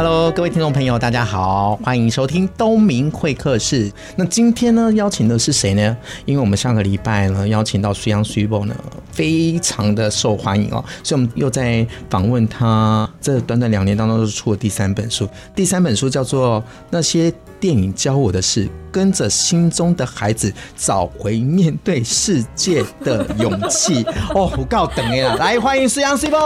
Hello，各位听众朋友，大家好，欢迎收听东明会客室。那今天呢，邀请的是谁呢？因为我们上个礼拜呢，邀请到水杨水某呢，非常的受欢迎哦，所以我们又在访问他。这短短两年当中，是出了第三本书，第三本书叫做《那些电影教我的是》。跟着心中的孩子找回面对世界的勇气 哦，我告等呀！来欢迎水尢水某，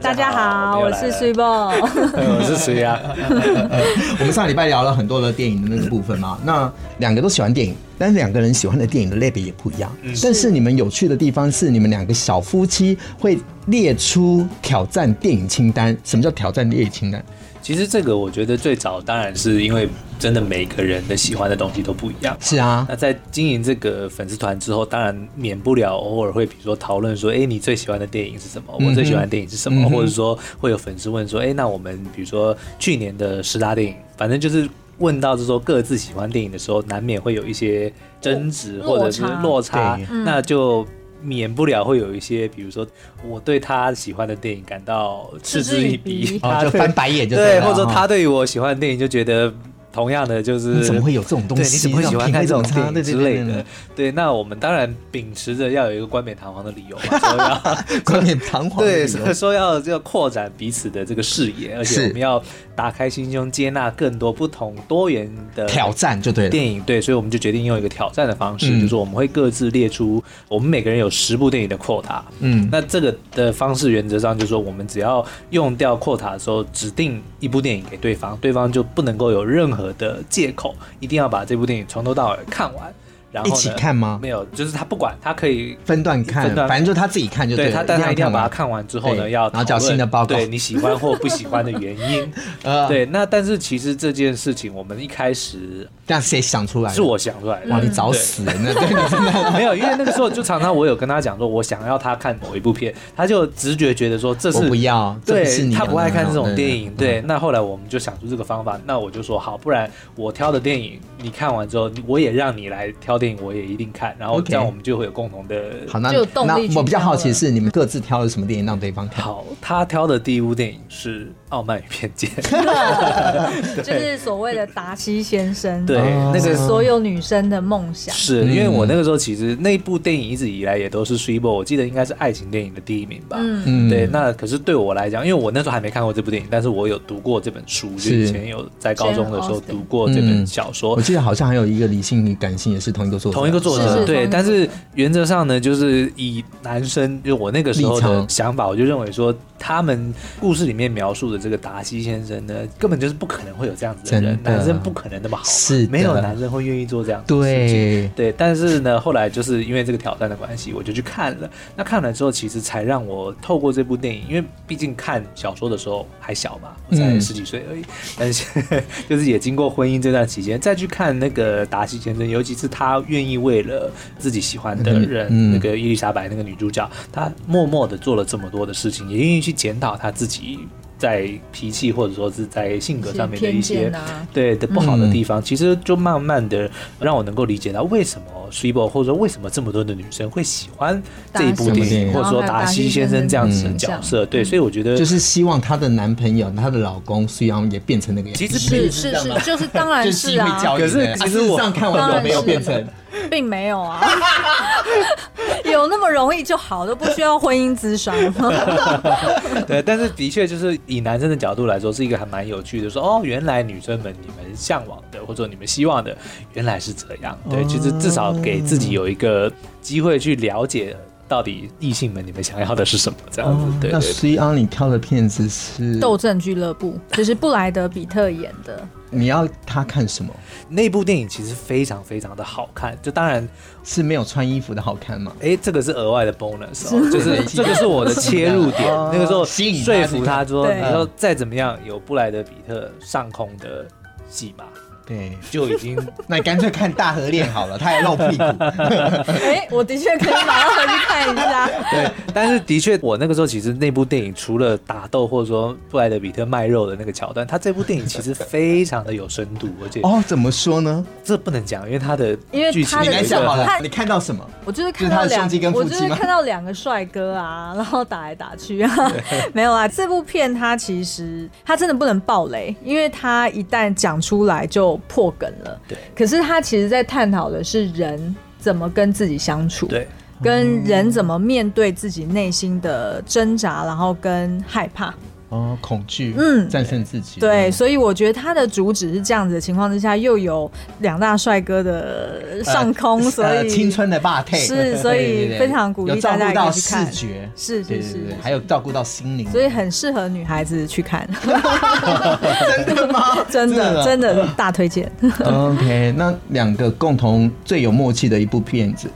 大家好，我是水某，我是谁呀。我们上礼拜聊了很多的电影的那个部分嘛，那两个都喜欢电影，但是两个人喜欢的电影的类别也不一样。但是你们有趣的地方是，你们两个小夫妻会列出挑战电影清单。什么叫挑战电影清单？其实这个我觉得最早当然是因为真的每个人的喜欢的东西都不一样。是啊，那在经营这个粉丝团之后，当然免不了偶尔会比如说讨论说，哎，你最喜欢的电影是什么？我最喜欢的电影是什么？或者说会有粉丝问说，哎，那我们比如说去年的十大电影，反正就是问到就是说各自喜欢电影的时候，难免会有一些争执或者是落差，那就。免不了会有一些，比如说我对他喜欢的电影感到嗤之以鼻，他就翻白眼就对，对，或者说他对于我喜欢的电影就觉得。同样的就是你怎么会有这种东西？对，你怎么会喜欢看这种电影之类的？对，那我们当然秉持着要有一个冠冕堂皇的理由嘛，说 要冠冕堂皇对，说要要扩展彼此的这个视野，而且我们要打开心胸，接纳更多不同多元的挑战，就对电影对，所以我们就决定用一个挑战的方式，就是我们会各自列出我们每个人有十部电影的 quota，嗯，那这个的方式原则上就是说，我们只要用掉 quota 的时候，指定一部电影给对方，对方就不能够有任何。的借口，一定要把这部电影从头到尾看完。然后一起看吗？没有，就是他不管，他可以分段看，反正就他自己看就对。他，但他一定要把它看完之后呢，要然后找新的报告，对你喜欢或不喜欢的原因。对，那但是其实这件事情，我们一开始，这样谁想出来？是我想出来的。哇，你找死了！那对你真的 没有，因为那个时候就常常我有跟他讲说，我想要他看某一部片，他就直觉觉得说这是不要，对，他不爱看这种电影。对，那后来我们就想出这个方法，那我就说好，不然我挑的电影你看完之后，我也让你来挑电影，我也一定看。然后这样我们就会有共同的好，那那我比较好奇的是你们各自挑了什么电影让对方看？好，他挑的第一部电影是《傲慢与偏见》，就是所谓的达西先生，对，那个所有女生的梦想。是因为我那个时候其实那部电影一直以来也都是水某，我记得应该是爱情电影的第一名吧。嗯，对。那可是对我来讲，因为我那时候还没看过这部电影，但是我有读过这本书，就以前有在高中的时候读过这本小说。我记得好像还有一个理性与感性也是同一个作者，同一个作者。对，但是原则上呢，就是以男生就我那个时候的想法，我就认为说，他们故事里面描述的这个达西先生呢，根本就是不可能会有这样子的人，男生不可能那么好，是没有男生会愿意做这样子的事情。对对，但是呢，后来就是因为这个挑战的关系，我就去看了。那看了之后，其实才让我透过这部电影，因为毕竟看小说的时候还小嘛，我才十几岁而已，但是就是也经过婚姻这段期间，再去看那个达西先生，尤其是他愿意为了自己喜欢的人，那个伊丽莎白那个女主角，她默默的做了这么多的事情，也愿意去检讨他自己在脾气或者说是在性格上面的一些、啊、对的不好的地方。嗯、其实就慢慢的让我能够理解到为什么 s i b o 或者说为什么这么多的女生会喜欢这一部电影，或者说达西先生这样子的角色。对，所以我觉得就是希望她的男朋友、她的老公虽然也变成那个样子。其实是是是，就是当然是啊。可是其实我上看完有没有变成？并没有啊，有那么容易就好，都不需要婚姻咨商。对，但是的确就是以男生的角度来说，是一个还蛮有趣的。说哦，原来女生们你们向往的，或者你们希望的，原来是这样。对，其实至少给自己有一个机会去了解到底异性们你们想要的是什么，这样子。对，对，对，那水尢你挑的片子是《斗阵俱乐部》，就是布莱德比特演的。你要他看什么？那部电影其实非常非常的好看，就当然是没有穿衣服的好看嘛。哎、欸，这个是额外的 bonus，哦，就是 这个是我的切入点。那个时候说服他说，你说再怎么样有布莱德比特上空的戏码，对，就已经，那你干脆看大河恋好了，他还露屁股。哎，我的确可以马上回去看一下。对，但是的确，我那个时候其实那部电影除了打斗或者说布莱德比特卖肉的那个桥段，他这部电影其实非常的有深度，而且哦，怎么说呢？这不能讲，因为他的因为剧情你来讲好了，你看到什么？我就是看到两，我就是看到两个帅哥啊，然后打来打去啊，没有啊。这部片它其实它真的不能爆雷，因为它一旦讲出来就破梗了。对。可是他其实在探讨的是人怎么跟自己相处，对，跟人怎么面对自己内心的挣扎，然后跟害怕。哦，恐惧，嗯，战胜自己。对，所以我觉得他的主旨是这样子的情况之下，又有两大帅哥的上空，呃、所以、呃、青春的霸体是，所以非常鼓励大家去看。视觉是是是，还有照顾到心灵，所以很适合女孩子去看。真的吗？真的真的大推荐。OK，那两个共同最有默契的一部片子，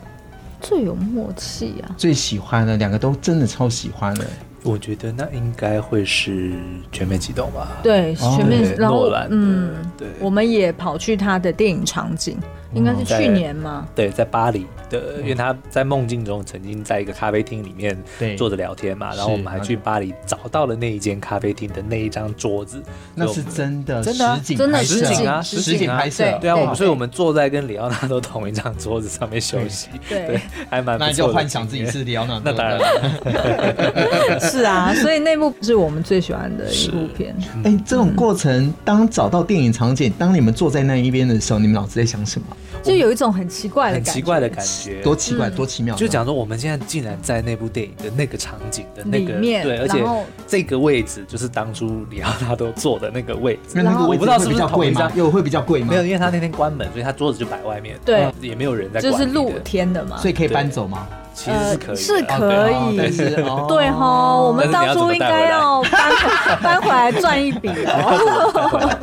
最有默契啊，最喜欢的两个都真的超喜欢的。我觉得那应该会是全面启动吧。对，全面。然后，嗯，对，我们也跑去他的电影场景，应该是去年吗？对，在巴黎的，因为他在梦境中曾经在一个咖啡厅里面坐着聊天嘛，然后我们还去巴黎找到了那一间咖啡厅的那一张桌子，那是真的，真的，真的实景啊，实景拍摄。对啊，我们所以我们坐在跟里奥纳多同一张桌子上面休息，对，还蛮那就幻想自己是里奥纳多，那当然了。是啊，所以那部是我们最喜欢的一部片。哎、欸，这种过程，当找到电影场景，当你们坐在那一边的时候，你们脑子在想什么？out. 就有一种很奇怪的感觉，很奇怪的感觉，多奇怪，多奇妙。就讲说，我们现在竟然在那部电影的那个场景的那个里面，对，而且这个位置就是当初里奥纳多坐的那个位置。那个我不知道是不是贵吗？又会比较贵吗？没有，因为他那天关门，所以他桌子就摆外面，对，也没有人在。就是露天的嘛，所以可以搬走吗？其实是可以，是可以，但是对哈，我们当初应该要搬搬回来赚一笔哦。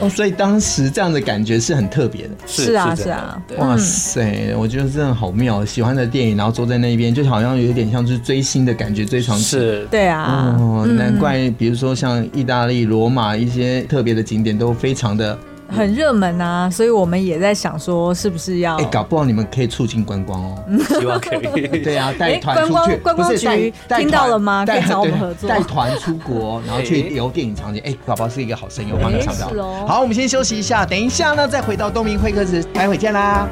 哦，所以当时这样的感觉是很特别的。是啊，是啊，哇塞，我觉得真的好妙，喜欢的电影，然后坐在那边，就好像有点像是追星的感觉，追场是，对啊，哦，难怪，比如说像意大利罗马一些特别的景点都非常的。很热门啊，所以我们也在想说，是不是要？哎，搞不好你们可以促进观光哦。希望可以。对啊，带团出去，观光局听到了吗？可以找我们合作，带团出国，然后去游电影场景。哎，搞不好是一个好声音，我帮你想到。好，我们先休息一下，等一下呢，再回到东明会客室，待会见啦。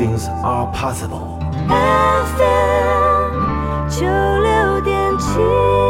things are possible。FM 九六点七。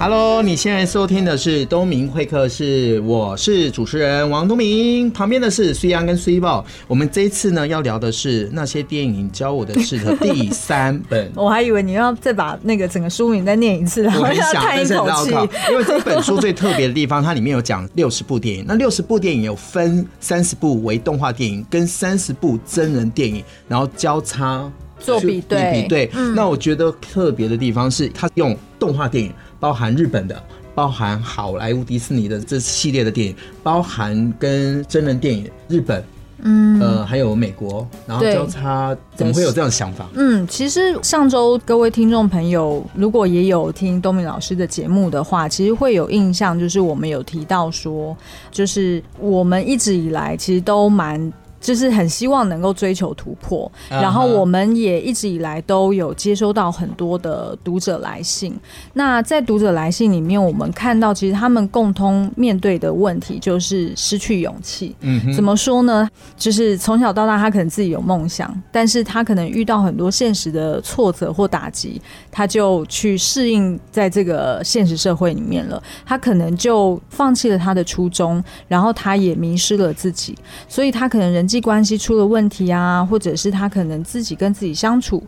Hello，你现在收听的是东明会客室，我是主持人王东明，旁边的是水央跟水宝。我们这一次呢要聊的是那些电影教我的事的第三本。我还以为你要再把那个整个书名再念一次，然后要叹一口气。因为这本书最特别的地方，它里面有讲六十部电影，那六十部电影有分三十部为动画电影，跟三十部真人电影，然后交叉做比对。比对，嗯、那我觉得特别的地方是，它用动画电影。包含日本的，包含好莱坞迪士尼的这系列的电影，包含跟真人电影日本，嗯，呃，还有美国，然后交叉，怎么会有这样的想法？嗯，其实上周各位听众朋友，如果也有听东明老师的节目的话，其实会有印象，就是我们有提到说，就是我们一直以来其实都蛮。就是很希望能够追求突破，然后我们也一直以来都有接收到很多的读者来信。那在读者来信里面，我们看到其实他们共通面对的问题就是失去勇气。嗯哼，怎么说呢？就是从小到大，他可能自己有梦想，但是他可能遇到很多现实的挫折或打击，他就去适应在这个现实社会里面了。他可能就放弃了他的初衷，然后他也迷失了自己，所以他可能人。人际关系出了问题啊，或者是他可能自己跟自己相处，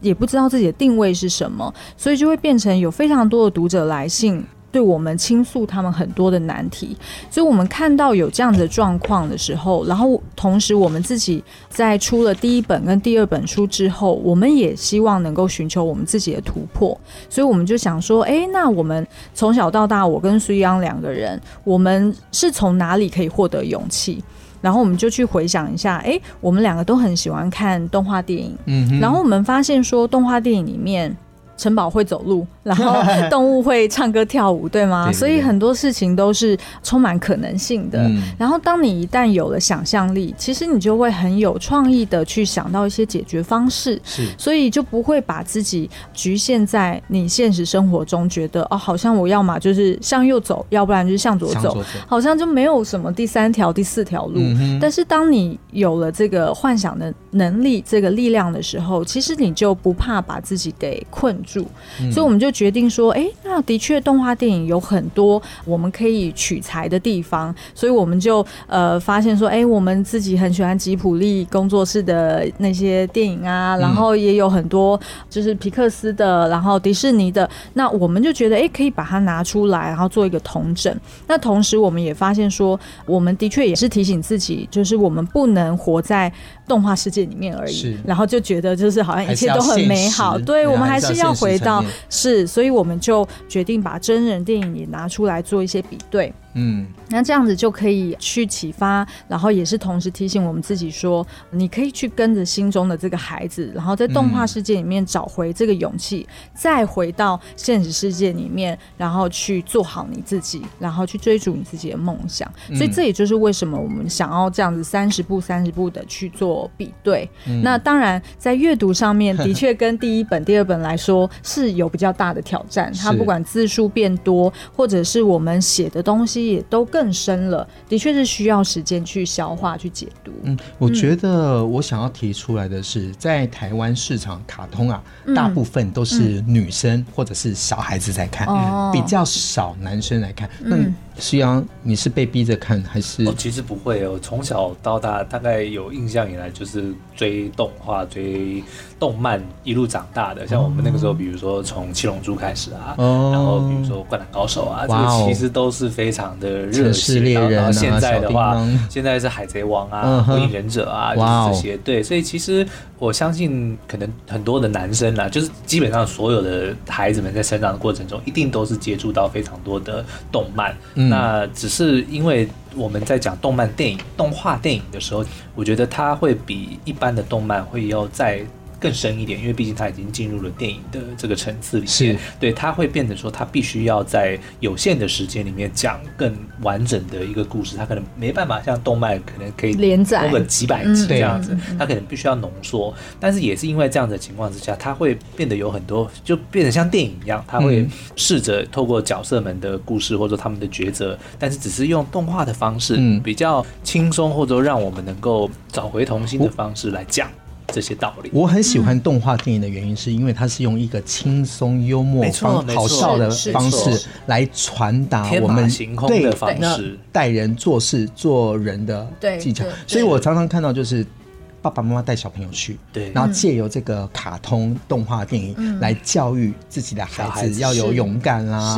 也不知道自己的定位是什么，所以就会变成有非常多的读者来信，对我们倾诉他们很多的难题。所以，我们看到有这样的状况的时候，然后同时我们自己在出了第一本跟第二本书之后，我们也希望能够寻求我们自己的突破。所以，我们就想说，哎，那我们从小到大，我跟苏央两个人，我们是从哪里可以获得勇气？然后我们就去回想一下，哎，我们两个都很喜欢看动画电影，嗯，然后我们发现说，动画电影里面。城堡会走路，然后动物会唱歌跳舞，对吗？所以很多事情都是充满可能性的。嗯、然后，当你一旦有了想象力，其实你就会很有创意的去想到一些解决方式。是，所以就不会把自己局限在你现实生活中，觉得哦，好像我要么就是向右走，要不然就是向左走，左走好像就没有什么第三条、第四条路。嗯、但是，当你有了这个幻想的能力、这个力量的时候，其实你就不怕把自己给困住，所以我们就决定说，哎、欸，那的确动画电影有很多我们可以取材的地方，所以我们就呃发现说，哎、欸，我们自己很喜欢吉普力工作室的那些电影啊，然后也有很多就是皮克斯的，然后迪士尼的，那我们就觉得，哎、欸，可以把它拿出来，然后做一个同整。那同时，我们也发现说，我们的确也是提醒自己，就是我们不能活在动画世界里面而已，然后就觉得就是好像一切都很美好，对，我们还是要回到是，所以我们就决定把真人电影也拿出来做一些比对。嗯，那这样子就可以去启发，然后也是同时提醒我们自己说，你可以去跟着心中的这个孩子，然后在动画世界里面找回这个勇气，嗯、再回到现实世界里面，然后去做好你自己，然后去追逐你自己的梦想。嗯、所以这也就是为什么我们想要这样子三十步、三十步的去做比对。嗯、那当然，在阅读上面的确跟第一本、第二本来说是有比较大的挑战。它不管字数变多，或者是我们写的东西。也都更深了，的确是需要时间去消化、去解读。嗯，我觉得我想要提出来的是，在台湾市场，卡通啊，嗯、大部分都是女生或者是小孩子在看，嗯、比较少男生来看。嗯。苏央，你是被逼着看还是？哦，其实不会哦。从小到大，大概有印象以来，就是追动画、追动漫一路长大的。像我们那个时候，比如说从《七龙珠》开始啊，哦、然后比如说《灌篮高手》啊，哦、这个其实都是非常的热血。然后现在的话，现在是《海贼王》啊，《火影忍者》啊，就是这些。对，所以其实我相信，可能很多的男生啊，就是基本上所有的孩子们在成长的过程中，一定都是接触到非常多的动漫。那只是因为我们在讲动漫电影、动画电影的时候，我觉得它会比一般的动漫会要再。更深一点，因为毕竟他已经进入了电影的这个层次里面，是。对他会变成说，他必须要在有限的时间里面讲更完整的一个故事，他可能没办法像动漫可能可以连载。个几百集这样子，他可能必须要浓缩。但是也是因为这样的情况之下，他会变得有很多，就变得像电影一样，他会试着透过角色们的故事或者他们的抉择，但是只是用动画的方式，比较轻松或者让我们能够找回童心的方式来讲。这些道理，我很喜欢动画电影的原因，是因为它是用一个轻松幽默、方好笑的方式来传达我们对待人做事、做人的技巧。所以我常常看到就是。爸爸妈妈带小朋友去，对，然后借由这个卡通动画电影来教育自己的孩子，要有勇敢啦，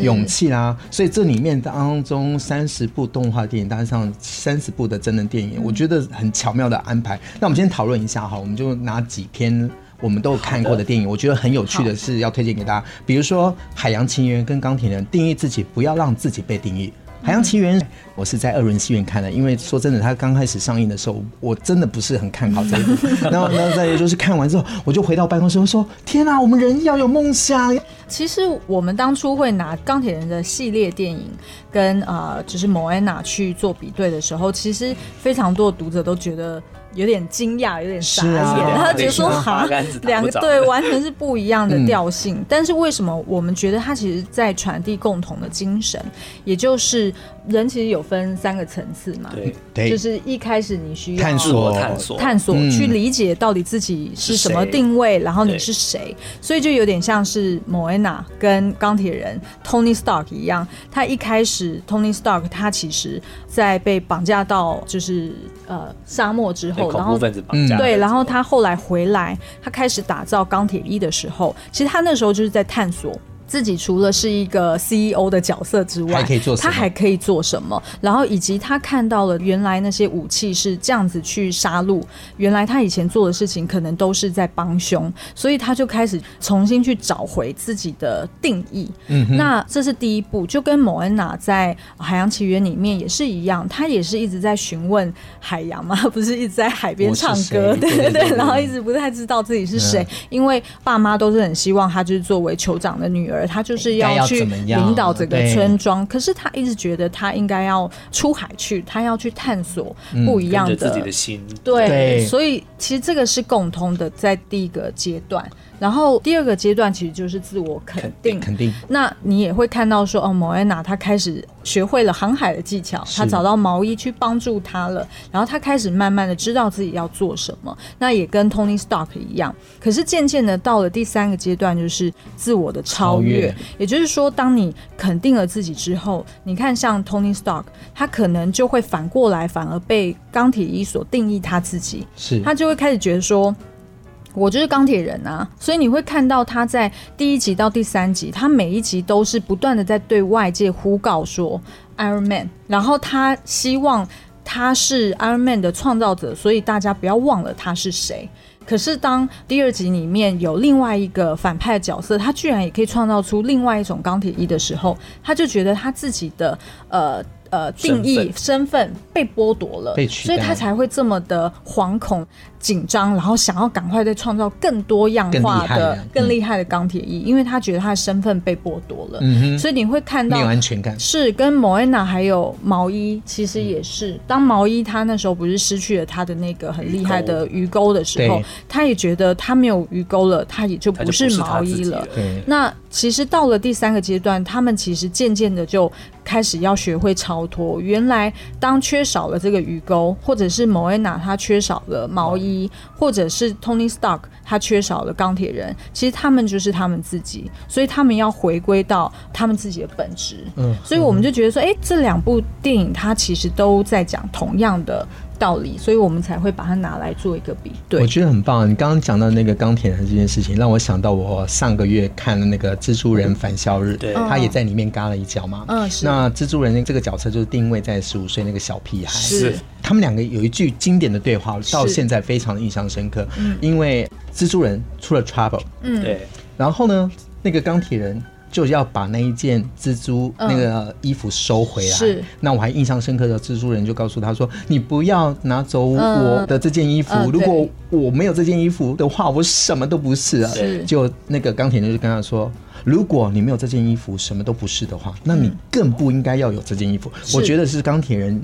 勇气啦。所以这里面当中三十部动画电影搭上三十部的真人电影，我觉得很巧妙的安排。那我们先讨论一下哈，我们就拿几篇我们都有看过的电影，我觉得很有趣的是要推荐给大家，比如说《海洋情缘》跟《钢铁人》，定义自己，不要让自己被定义。《海洋奇缘》，我是在二轮戏院看的，因为说真的，它刚开始上映的时候，我真的不是很看好这一部。然后，然后再就是看完之后，我就回到办公室，我说：“天啊，我们人要有梦想。”其实我们当初会拿钢铁人的系列电影跟呃，就是莫安娜去做比对的时候，其实非常多的读者都觉得。有点惊讶，有点傻眼，啊、他觉得说哈，两个对完全是不一样的调性。嗯、但是为什么我们觉得他其实在传递共同的精神，也就是人其实有分三个层次嘛？对，就是一开始你需要探索、探索、探索，去理解到底自己是什么定位，然后你是谁。所以就有点像是莫安娜跟钢铁人 Tony Stark 一样，他一开始 Tony Stark 他其实在被绑架到就是呃沙漠之后。然后，对，然后他后来回来，他开始打造钢铁一的时候，其实他那时候就是在探索自己除了是一个 CEO 的角色之外，还可以做什么？他还可以做什么？然后以及他看到了原来那些武器是这样子去杀戮，原来他以前做的事情可能都是在帮凶，所以他就开始重新去找回自己的定义。嗯哼，那这是第一步，就跟某恩娜在《海洋奇缘》里面也是一样，他也是一直在询问海洋嘛，不是一直在海边唱歌，对对对，然后一直不太知道自己是谁，嗯、因为爸妈都是很希望他就是作为酋长的女儿。他就是要去领导整个村庄，可是他一直觉得他应该要出海去，他要去探索不一样的、嗯、自己的心。对，对，所以其实这个是共通的，在第一个阶段。然后第二个阶段其实就是自我肯定，肯定。那你也会看到说，哦，莫安娜她开始学会了航海的技巧，她找到毛衣去帮助她了，然后她开始慢慢的知道自己要做什么。那也跟 Tony Stark 一样，可是渐渐的到了第三个阶段，就是自我的超越。超越。也就是说，当你肯定了自己之后，你看像 Tony Stark，他可能就会反过来，反而被钢铁衣所定义他自己，是他就会开始觉得说。我就是钢铁人啊，所以你会看到他在第一集到第三集，他每一集都是不断的在对外界呼告说 Iron Man，然后他希望他是 Iron Man 的创造者，所以大家不要忘了他是谁。可是当第二集里面有另外一个反派角色，他居然也可以创造出另外一种钢铁衣的时候，他就觉得他自己的呃呃定义身份被剥夺了，所以他才会这么的惶恐。紧张，然后想要赶快再创造更多样化的、更厉害的钢铁衣，因为他觉得他的身份被剥夺了。嗯哼，所以你会看到没有安全感。是跟莫安娜还有毛衣，其实也是。当毛衣他那时候不是失去了他的那个很厉害的鱼钩的时候，他也觉得他没有鱼钩了，他也就不是毛衣了。对。那其实到了第三个阶段，他们其实渐渐的就开始要学会超脱。原来当缺少了这个鱼钩，或者是某恩娜他缺少了毛衣。或者是 Tony Stark，他缺少了钢铁人，其实他们就是他们自己，所以他们要回归到他们自己的本质。嗯，所以我们就觉得说，哎、欸，这两部电影它其实都在讲同样的道理，所以我们才会把它拿来做一个比对。我觉得很棒。你刚刚讲到那个钢铁人这件事情，让我想到我上个月看的那个蜘蛛人返校日，对，他也在里面嘎了一脚嘛。嗯，是。那蜘蛛人这个角色就是定位在十五岁那个小屁孩。是。他们两个有一句经典的对话，到现在非常印象深刻。嗯。因为蜘蛛人出了 trouble。嗯。对。然后呢，那个钢铁人。就要把那一件蜘蛛那个衣服收回来。那我还印象深刻的蜘蛛人就告诉他说：“你不要拿走我的这件衣服，嗯、如果我没有这件衣服的话，我什么都不是啊。”就那个钢铁人就跟他说：“如果你没有这件衣服，什么都不是的话，那你更不应该要有这件衣服。”我觉得是钢铁人。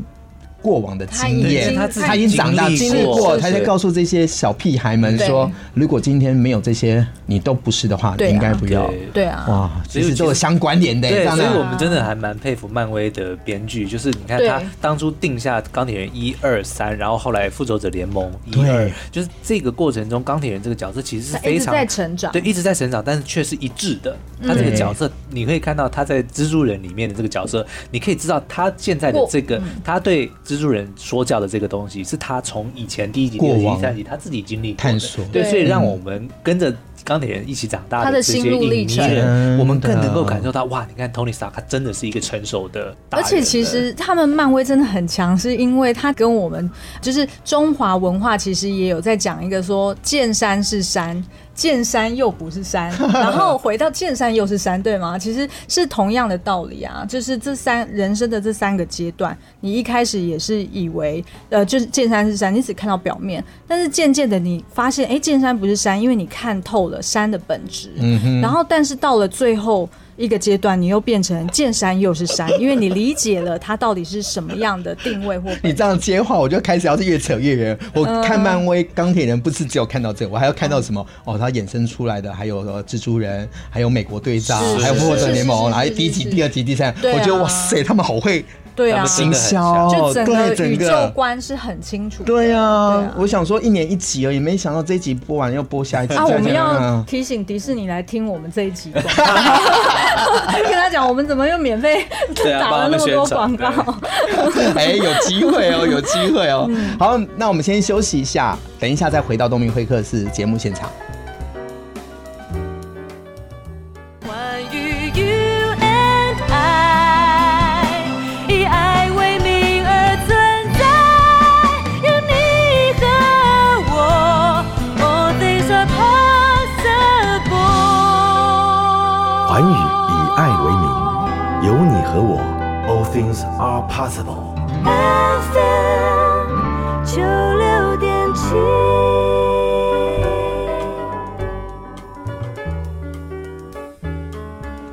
过往的经验，他他已经长大经历过，他在告诉这些小屁孩们说：如果今天没有这些，你都不是的话，应该不要。对。啊，哇，其实都有相关联的。对，所以我们真的还蛮佩服漫威的编剧，就是你看他当初定下钢铁人一二三，然后后来复仇者联盟一二，就是这个过程中钢铁人这个角色其实是非常在成长，对，一直在成长，但是却是一致的。他这个角色，你可以看到他在蜘蛛人里面的这个角色，你可以知道他现在的这个他对。蜘蛛人说教的这个东西，是他从以前第一集、第二集、第三集他自己经历探索，对，所以让我们跟着钢铁人一起长大的这些影迷人，我们更能够感受到哇！你看 Tony Stark 他真的是一个成熟的，而且其实他们漫威真的很强，是因为他跟我们就是中华文化其实也有在讲一个说见山是山。见山又不是山，然后回到见山又是山，对吗？其实是同样的道理啊，就是这三人生的这三个阶段，你一开始也是以为，呃，就是见山是山，你只看到表面，但是渐渐的你发现，哎，见山不是山，因为你看透了山的本质。嗯哼。然后，但是到了最后。一个阶段，你又变成见山又是山，因为你理解了它到底是什么样的定位或。你这样接话，我就开始要是越扯越远。我看漫威钢铁人不是只有看到这个，我还要看到什么？哦，它衍生出来的还有蜘蛛人，还有美国队长，还有复仇者联盟，然后第一集、第二集、第三，我觉得哇塞，他们好会。对啊，行销就整个宇宙观是很清楚。对啊，我想说一年一集而已，没想到这一集播完要播下一集。啊，我们要提醒迪士尼来听我们这一集，跟他讲我们怎么又免费打了那么多广告。哎，有机会哦，有机会哦。好，那我们先休息一下，等一下再回到东明会客室节目现场。Are possible。FM 九六点七。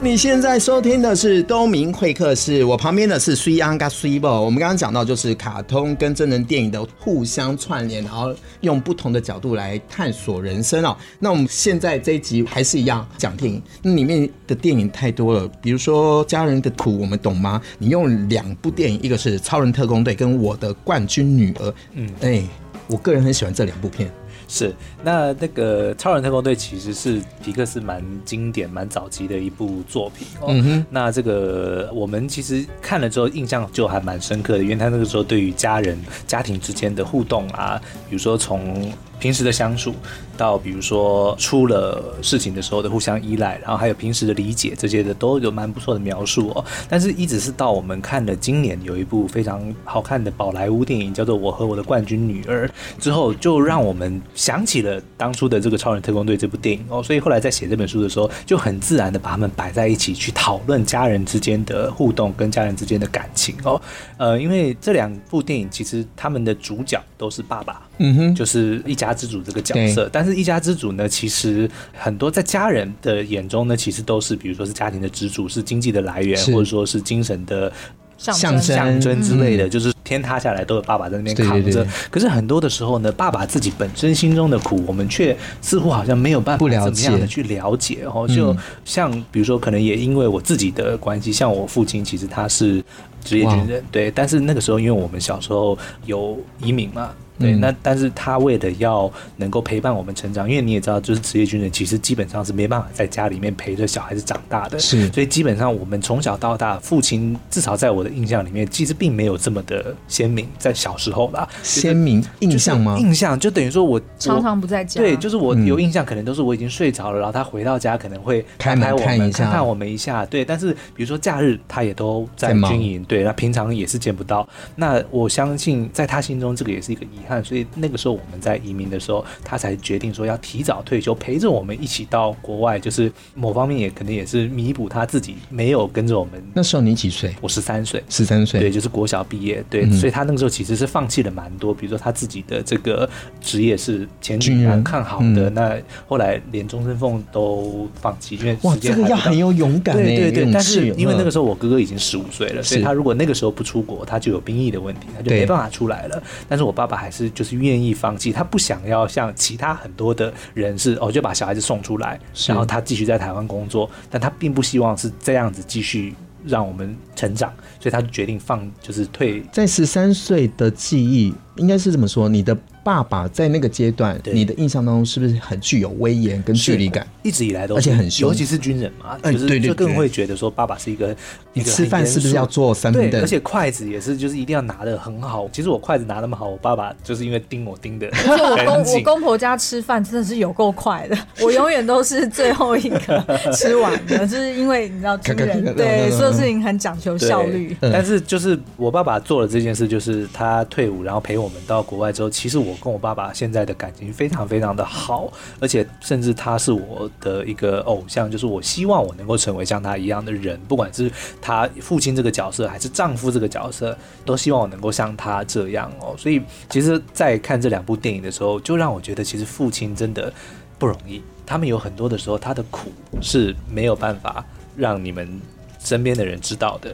你现在收听的是东明会客室，我旁边的是 Sui Ang 跟 Sui Bo。我们刚刚讲到就是卡通跟真人电影的互相串联，然后用不同的角度来探索人生哦。那我们现在这一集还是一样讲电影，那里面的电影太多了，比如说《家人的苦》，我们懂吗？你用两部电影，一个是《超人特工队》跟我的冠军女儿，嗯，哎、我个人很喜欢这两部片。是，那那个《超人特工队》其实是皮克斯蛮经典、蛮早期的一部作品哦。嗯哼，那这个我们其实看了之后印象就还蛮深刻的，因为他那个时候对于家人、家庭之间的互动啊，比如说从平时的相处。到比如说出了事情的时候的互相依赖，然后还有平时的理解，这些的都有蛮不错的描述哦。但是，一直是到我们看了今年有一部非常好看的宝莱坞电影，叫做《我和我的冠军女儿》之后，就让我们想起了当初的这个《超人特工队》这部电影哦。所以后来在写这本书的时候，就很自然的把他们摆在一起去讨论家人之间的互动跟家人之间的感情哦。呃，因为这两部电影其实他们的主角都是爸爸，嗯哼，就是一家之主这个角色，但。但是一家之主呢，其实很多在家人的眼中呢，其实都是，比如说是家庭的支柱，是经济的来源，或者说是精神的象征象征之类的，就是天塌下来都有爸爸在那边扛着。可是很多的时候呢，爸爸自己本身心中的苦，我们却似乎好像没有办法怎么样的去了解。然后就像比如说，可能也因为我自己的关系，像我父亲，其实他是职业军人，对。但是那个时候，因为我们小时候有移民嘛。对，那但是他为了要能够陪伴我们成长，因为你也知道，就是职业军人其实基本上是没办法在家里面陪着小孩子长大的，是，所以基本上我们从小到大，父亲至少在我的印象里面，其实并没有这么的鲜明，在小时候啦，鲜明印象吗？印象就等于说我常常不在家，对，就是我有印象，可能都是我已经睡着了，然后他回到家可能会开开我们，看看我们一下，对，但是比如说假日他也都在军营，对，那平常也是见不到，那我相信在他心中这个也是一个遗。所以那个时候我们在移民的时候，他才决定说要提早退休，陪着我们一起到国外。就是某方面也可能也是弥补他自己没有跟着我们。那时候你几岁？我十三岁，十三岁，对，就是国小毕业。对，所以他那个时候其实是放弃了蛮多，比如说他自己的这个职业是前景蛮看好的。那后来连终身俸都放弃，因为哇，这个要很有勇敢，对对对。但是因为那个时候我哥哥已经十五岁了，所以他如果那个时候不出国，他就有兵役的问题，他就没办法出来了。但是我爸爸还是就是。愿意放弃，他不想要像其他很多的人是哦，就把小孩子送出来，然后他继续在台湾工作，但他并不希望是这样子继续让我们成长，所以他就决定放，就是退。在十三岁的记忆，应该是这么说，你的。爸爸在那个阶段，你的印象当中是不是很具有威严跟距离感？一直以来都，而且很凶，尤其是军人嘛，就是就更会觉得说爸爸是一个。你吃饭是不是要做三分？对，而且筷子也是，就是一定要拿的很好。其实我筷子拿那么好，我爸爸就是因为盯我盯的。可是我公 我公婆家吃饭真的是有够快的，我永远都是最后一个吃完的，就是因为你知道军人对所有事情很讲求效率。但是就是我爸爸做了这件事，就是他退伍然后陪我我们到国外之后，其实我。跟我爸爸现在的感情非常非常的好，而且甚至他是我的一个偶像，就是我希望我能够成为像他一样的人，不管是他父亲这个角色，还是丈夫这个角色，都希望我能够像他这样哦。所以，其实，在看这两部电影的时候，就让我觉得，其实父亲真的不容易。他们有很多的时候，他的苦是没有办法让你们身边的人知道的。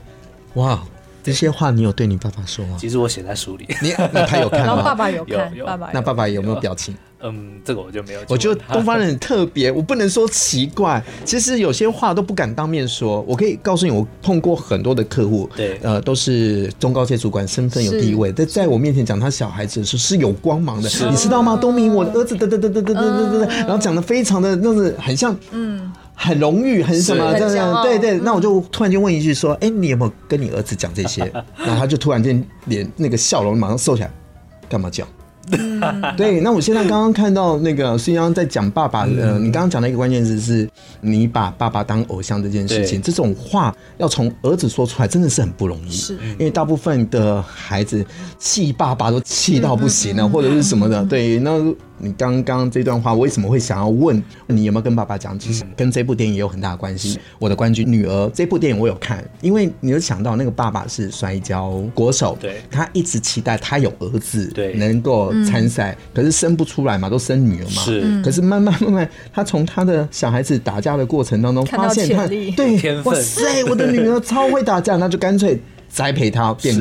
哇！这些话你有对你爸爸说吗？其实我写在书里，你那他有看吗？然后爸爸有看，爸爸那爸爸有没有表情？嗯，这个我就没有。我觉得东方人很特别，我不能说奇怪，其实有些话都不敢当面说。我可以告诉你，我碰过很多的客户，对，呃，都是中高阶主管，身份有地位，在在我面前讲他小孩子的时候是有光芒的，你知道吗？东明，我的儿子，嘚嘚嘚嘚嘚嘚嘚嘚，然后讲的非常的，那是很像，嗯。很荣誉，很什么这样？对对，那我就突然间问一句说：“哎，你有没有跟你儿子讲这些？” 然后他就突然间脸那个笑容马上收起来，干嘛讲？对，那我现在刚刚看到那个孙央在讲爸爸，呃，你刚刚讲的一个关键词是，你把爸爸当偶像这件事情，这种话要从儿子说出来，真的是很不容易。是，因为大部分的孩子气爸爸都气到不行了，或者是什么的。对，那。你刚刚这段话，为什么会想要问你有没有跟爸爸讲？其实跟这部电影也有很大的关系。我的冠军女儿这部电影我有看，因为你有想到那个爸爸是摔跤国手，对，他一直期待他有儿子，对，能够参赛，可是生不出来嘛，都生女儿嘛，是。可是慢慢慢慢，他从他的小孩子打架的过程当中，发现他对，哇塞，我的女儿超会打架，那就干脆栽培他变。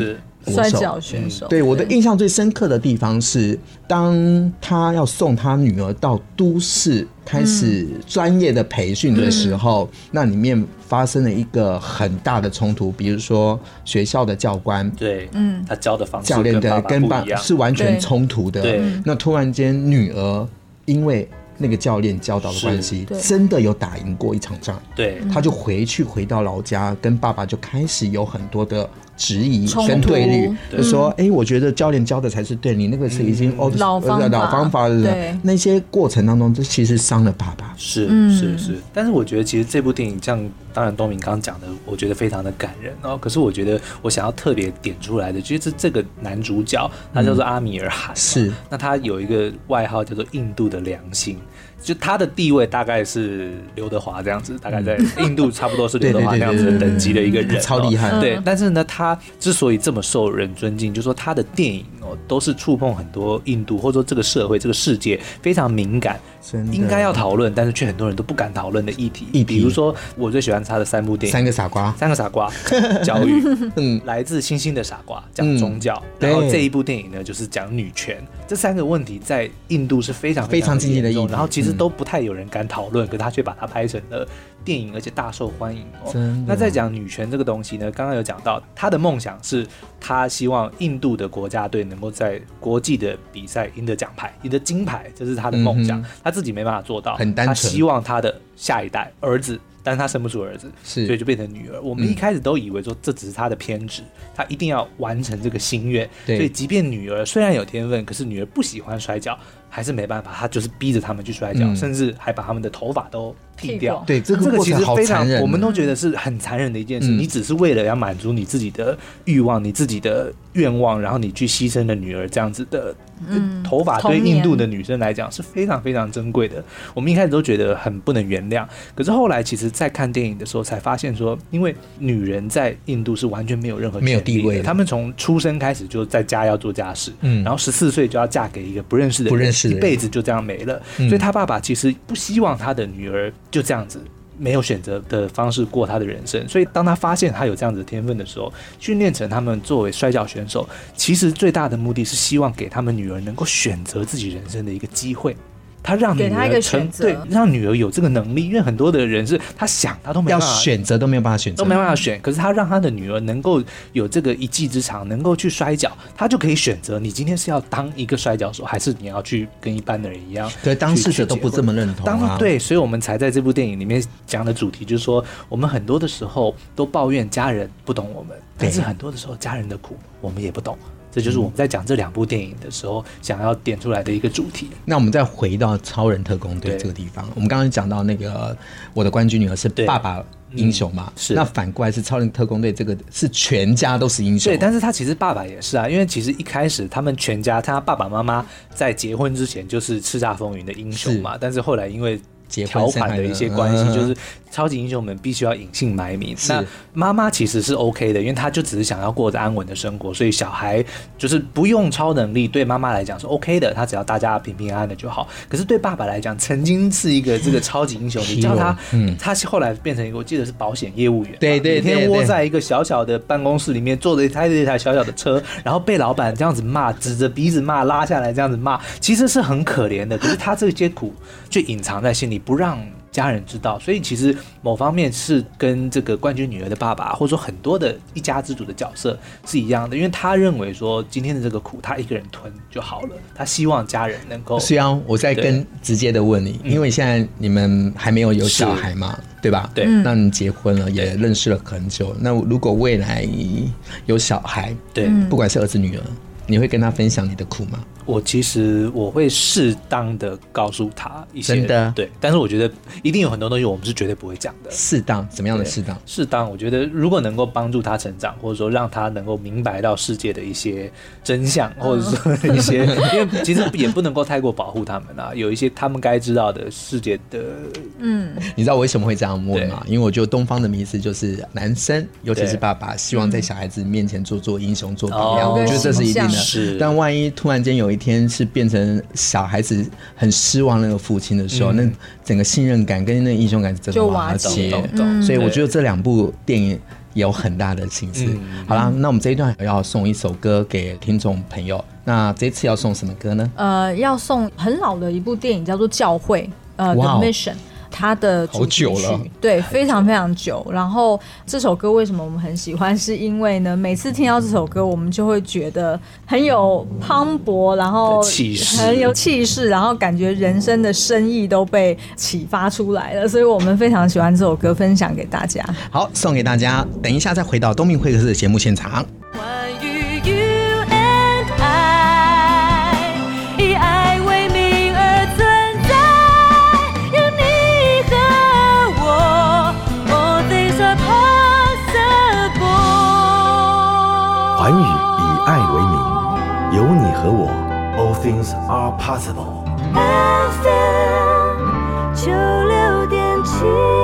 摔跤选手，对，我的印象最深刻的地方是，当他要送他女儿到都市开始专业的培训的时候，那里面发生了一个很大的冲突，比如说学校的教官，对，嗯，他教的方式教练的跟爸是完全冲突的，对，那突然间女儿因为那个教练教导的关系，真的有打赢过一场仗，对，他就回去回到老家，跟爸爸就开始有很多的。质疑跟对立，就说：“哎、欸，我觉得教练教的才是对，你那个是已经哦老方法老方法的人。那些过程当中，这其实伤了爸爸。是是是，但是我觉得其实这部电影，像当然东明刚刚讲的，我觉得非常的感人哦。可是我觉得我想要特别点出来的，其实是这个男主角，他叫做阿米尔汗，是那他有一个外号叫做印度的良心。”就他的地位大概是刘德华这样子，大概在印度差不多是刘德华那样子的等级的一个人，超厉害。对，但是呢，他之所以这么受人尊敬，就是说他的电影哦都是触碰很多印度或者说这个社会、这个世界非常敏感，应该要讨论，但是却很多人都不敢讨论的议题。议题，比如说我最喜欢他的三部电影：三个傻瓜、三个傻瓜、教育，嗯，来自星星的傻瓜讲宗教，然后这一部电影呢就是讲女权。这三个问题在印度是非常非常经典的，然后其实都不太有人敢讨论，可是他却把它拍成了电影，而且大受欢迎哦。那在讲女权这个东西呢，刚刚有讲到她的梦想是，她希望印度的国家队能够在国际的比赛赢得奖牌，赢得金牌，这是她的梦想。她自己没办法做到，很单纯，他希望她的下一代儿子。但是他生不出儿子，是，所以就变成女儿。我们一开始都以为说这只是他的偏执，他一定要完成这个心愿。所以即便女儿虽然有天分，可是女儿不喜欢摔跤，还是没办法，他就是逼着他们去摔跤，甚至还把他们的头发都剃掉。对，这个其实非常，我们都觉得是很残忍的一件事。你只是为了要满足你自己的欲望，你自己的愿望，然后你去牺牲了女儿这样子的。嗯，头发对印度的女生来讲是非常非常珍贵的。我们一开始都觉得很不能原谅，可是后来其实，在看电影的时候才发现说，因为女人在印度是完全没有任何没有地位的，她们从出生开始就在家要做家事，嗯，然后十四岁就要嫁给一个不认识的人，不认识的人，一辈子就这样没了。所以他爸爸其实不希望他的女儿就这样子。没有选择的方式过他的人生，所以当他发现他有这样子的天分的时候，训练成他们作为摔跤选手，其实最大的目的是希望给他们女儿能够选择自己人生的一个机会。他让女儿成对，让女儿有这个能力，因为很多的人是他想他都没办法选择，都没有办法选择，都没办法选。可是他让他的女儿能够有这个一技之长，能够去摔跤，他就可以选择：你今天是要当一个摔跤手，还是你要去跟一般的人一样？对，当事者都不这么认同啊。当对，所以我们才在这部电影里面讲的主题就是说，我们很多的时候都抱怨家人不懂我们，但是很多的时候家人的苦我们也不懂。这就是我们在讲这两部电影的时候想要点出来的一个主题。那我们再回到《超人特工队》这个地方，我们刚刚讲到那个我的冠军女儿是爸爸英雄嘛？是。那反过来是《超人特工队》这个是全家都是英雄。对，但是他其实爸爸也是啊，因为其实一开始他们全家，他爸爸妈妈在结婚之前就是叱咤风云的英雄嘛，但是后来因为条款的一些关系，就是。超级英雄们必须要隐姓埋名。那妈妈其实是 OK 的，因为她就只是想要过着安稳的生活，所以小孩就是不用超能力，对妈妈来讲是 OK 的，她只要大家平平安安的就好。可是对爸爸来讲，曾经是一个这个超级英雄，你叫他，他后来变成一个，我记得是保险业务员，对对，每天窝在一个小小的办公室里面，坐着开着一台小小的车，然后被老板这样子骂，指着鼻子骂，拉下来这样子骂，其实是很可怜的。可是他这些苦却隐藏在心里，不让。家人知道，所以其实某方面是跟这个冠军女儿的爸爸，或者说很多的一家之主的角色是一样的，因为他认为说今天的这个苦他一个人吞就好了，他希望家人能够。虽然我在跟直接的问你，因为现在你们还没有有小孩嘛，对吧？对，那你结婚了也认识了很久，那如果未来有小孩，对，不管是儿子女儿。你会跟他分享你的苦吗？我其实我会适当的告诉他一些，真的对，但是我觉得一定有很多东西我们是绝对不会讲的。适当，怎么样的适当？适当，我觉得如果能够帮助他成长，或者说让他能够明白到世界的一些真相，或者说 一些，因为其实也不能够太过保护他们啊，有一些他们该知道的世界的，嗯，你知道我为什么会这样问吗？因为我觉得东方的迷思就是男生，尤其是爸爸，希望在小孩子面前做做英雄，做榜样，我觉得这是一定的。是，但万一突然间有一天是变成小孩子很失望那个父亲的时候，嗯、那整个信任感跟那个英雄感真的瓦解。所以我觉得这两部电影有很大的心思。嗯、好啦，那我们这一段要送一首歌给听众朋友。那这次要送什么歌呢？呃，要送很老的一部电影，叫做《教会》呃，《The Mission》。他的主题曲好久了，对，非常非常久。然后这首歌为什么我们很喜欢？是因为呢，每次听到这首歌，我们就会觉得很有磅礴，然后很有气势，然后感觉人生的深意都被启发出来了。所以我们非常喜欢这首歌，分享给大家。好，送给大家。等一下再回到东明会客室的节目现场。possible。FM 九六点七。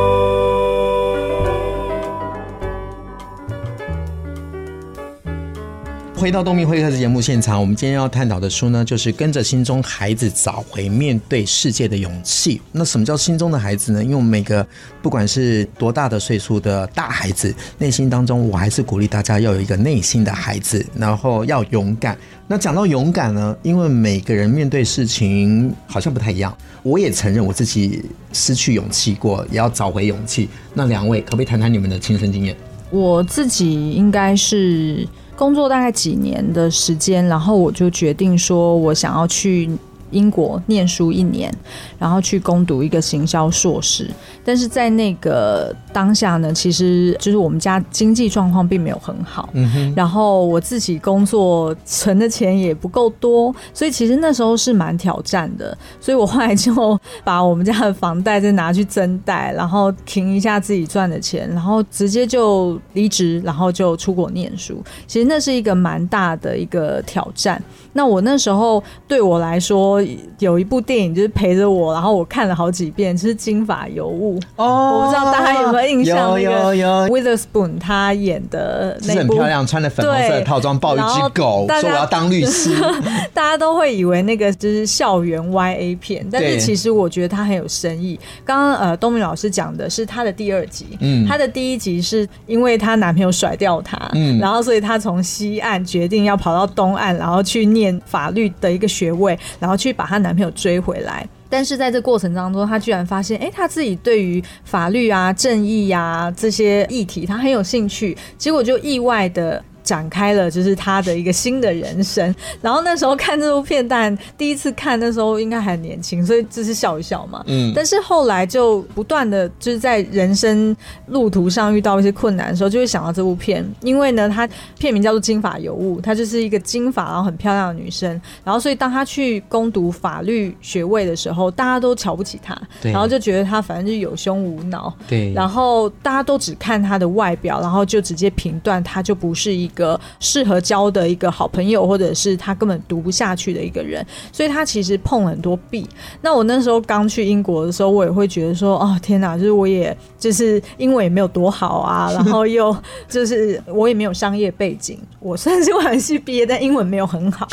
回到东明会客室节目现场，我们今天要探讨的书呢，就是跟着心中孩子找回面对世界的勇气。那什么叫心中的孩子呢？因为每个不管是多大的岁数的大孩子，内心当中，我还是鼓励大家要有一个内心的孩子，然后要勇敢。那讲到勇敢呢，因为每个人面对事情好像不太一样。我也承认我自己失去勇气过，也要找回勇气。那两位可不可以谈谈你们的亲身经验？我自己应该是。工作大概几年的时间，然后我就决定说，我想要去英国念书一年，然后去攻读一个行销硕士。但是在那个当下呢，其实就是我们家经济状况并没有很好，嗯哼，然后我自己工作存的钱也不够多，所以其实那时候是蛮挑战的。所以我后来就把我们家的房贷再拿去增贷，然后停一下自己赚的钱，然后直接就离职，然后就出国念书。其实那是一个蛮大的一个挑战。那我那时候对我来说，有一部电影就是陪着我，然后我看了好几遍，就是《金发尤物》。哦，我不知道大家有没有印象？有有有，Witherspoon 他演的那部，是很漂亮，穿的粉红色的套装，抱一只狗，说我要当律师。大家都会以为那个就是校园 YA 片，但是其实我觉得他很有深意。刚刚呃，东明老师讲的是他的第二集，嗯，他的第一集是因为她男朋友甩掉她，嗯，然后所以她从西岸决定要跑到东岸，然后去念法律的一个学位，然后去把她男朋友追回来。但是在这过程当中，她居然发现，哎，她自己对于法律啊、正义呀、啊、这些议题，她很有兴趣，结果就意外的。展开了就是他的一个新的人生，然后那时候看这部片，但第一次看那时候应该还年轻，所以就是笑一笑嘛。嗯。但是后来就不断的就是在人生路途上遇到一些困难的时候，就会想到这部片，因为呢，他片名叫做《金发尤物》，她就是一个金发然后很漂亮的女生，然后所以当她去攻读法律学位的时候，大家都瞧不起她，对，然后就觉得她反正就是有胸无脑，对，然后大家都只看她的外表，然后就直接评断她就不是一个。适合交的一个好朋友，或者是他根本读不下去的一个人，所以他其实碰很多壁。那我那时候刚去英国的时候，我也会觉得说，哦天哪，就是我也就是英文也没有多好啊，然后又就是我也没有商业背景，我虽然是外文系毕业，但英文没有很好。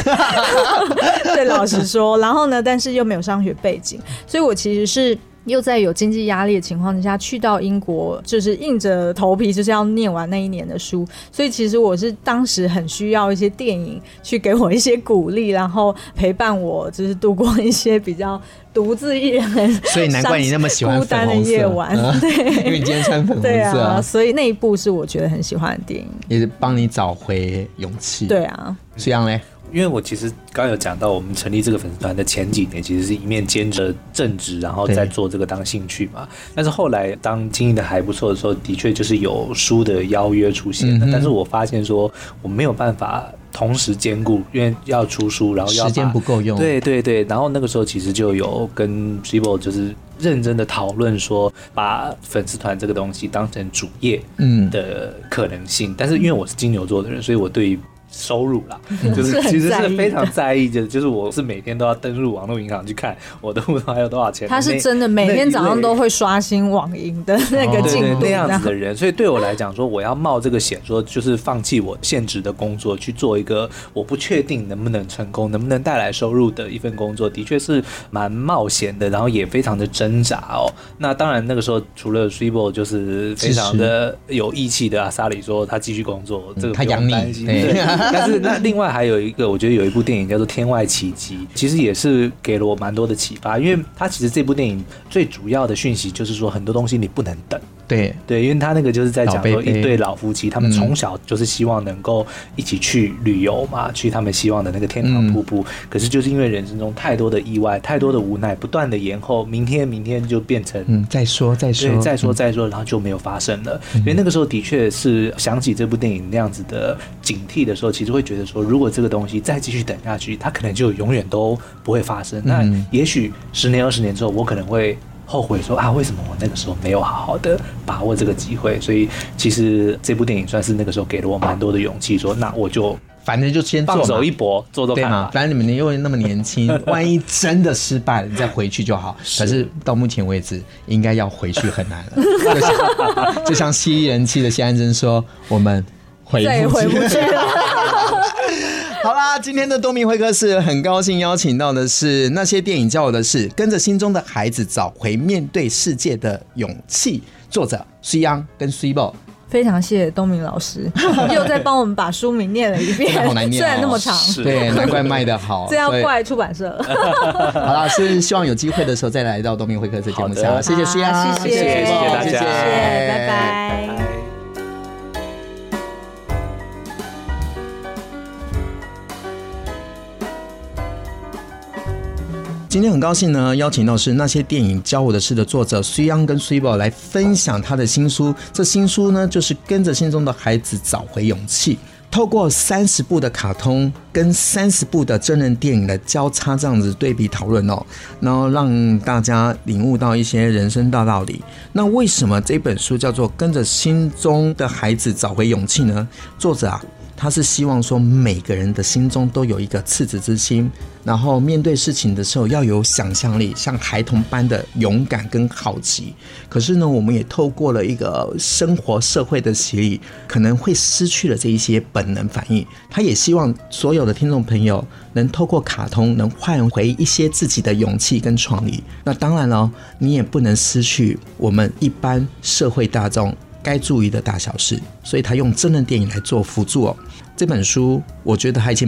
对，老实说，然后呢，但是又没有商学背景，所以我其实是。又在有经济压力的情况之下，去到英国，就是硬着头皮就是要念完那一年的书。所以其实我是当时很需要一些电影去给我一些鼓励，然后陪伴我，就是度过一些比较独自一人。所以难怪你那么喜欢孤单的夜晚，对，因为你今天穿粉红色。对啊，所以那一部是我觉得很喜欢的电影，也是帮你找回勇气。对啊，这样嘞。因为我其实刚有讲到，我们成立这个粉丝团的前几年，其实是一面兼着正职，然后再做这个当兴趣嘛。但是后来当经营的还不错的时候，的确就是有书的邀约出现了。但是我发现说，我没有办法同时兼顾，因为要出书，然后要时间不够用。对对对，然后那个时候其实就有跟 Cibo 就是认真的讨论说，把粉丝团这个东西当成主业嗯的可能性。嗯、但是因为我是金牛座的人，所以我对于收入啦，就是其实是非常在意的，就是我是每天都要登入网络银行去看我的户头还有多少钱。他是真的每天早上都会刷新网银的那个进度，那样子的人。所以对我来讲，说我要冒这个险，说就是放弃我现职的工作，去做一个我不确定能不能成功、能不能带来收入的一份工作，的确是蛮冒险的，然后也非常的挣扎哦。那当然那个时候除了 Cibo 就是非常的有义气的阿萨里说他继续工作，这个不用担心。但是那另外还有一个，我觉得有一部电影叫做《天外奇迹》，其实也是给了我蛮多的启发，因为它其实这部电影最主要的讯息就是说，很多东西你不能等。对对，因为他那个就是在讲说一对老夫妻，他们从小就是希望能够一起去旅游嘛，去他们希望的那个天堂瀑布。可是就是因为人生中太多的意外，太多的无奈，不断的延后，明天明天就变成嗯再说再说再说再说，然后就没有发生了。因为那个时候的确是想起这部电影那样子的警惕的时候，其实会觉得说，如果这个东西再继续等下去，它可能就永远都不会发生。那也许十年二十年之后，我可能会。后悔说啊，为什么我那个时候没有好好的把握这个机会？所以其实这部电影算是那个时候给了我蛮多的勇气，说那我就反正就先放手一搏，做做看嘛。反正你们因为那么年轻，万一真的失败了，你再回去就好。可是到目前为止，应该要回去很难了。就像就像犀利人气的谢安真说，我们回不去了。好啦，今天的东明会客室很高兴邀请到的是那些电影教我的事，跟着心中的孩子找回面对世界的勇气。作者水央跟 Cibo，非常谢谢东明老师 又再帮我们把书名念了一遍，好难念，虽然那么长，对，难怪卖得好。这要怪出版社。好了，是希望有机会的时候再来到东明会客室节目下。谢谢水央，谢谢谢谢大家，拜拜。今天很高兴呢，邀请到是那些电影教我的事的作者水央跟 Cibo 来分享他的新书。这新书呢，就是跟着心中的孩子找回勇气。透过三十部的卡通跟三十部的真人电影的交叉这样子对比讨论哦，然后让大家领悟到一些人生大道理。那为什么这本书叫做跟着心中的孩子找回勇气呢？作者啊。他是希望说，每个人的心中都有一个赤子之心，然后面对事情的时候要有想象力，像孩童般的勇敢跟好奇。可是呢，我们也透过了一个生活社会的洗礼，可能会失去了这一些本能反应。他也希望所有的听众朋友能透过卡通，能换回一些自己的勇气跟创意。那当然了，你也不能失去我们一般社会大众该注意的大小事，所以他用真人电影来做辅助哦。这本书我觉得他已经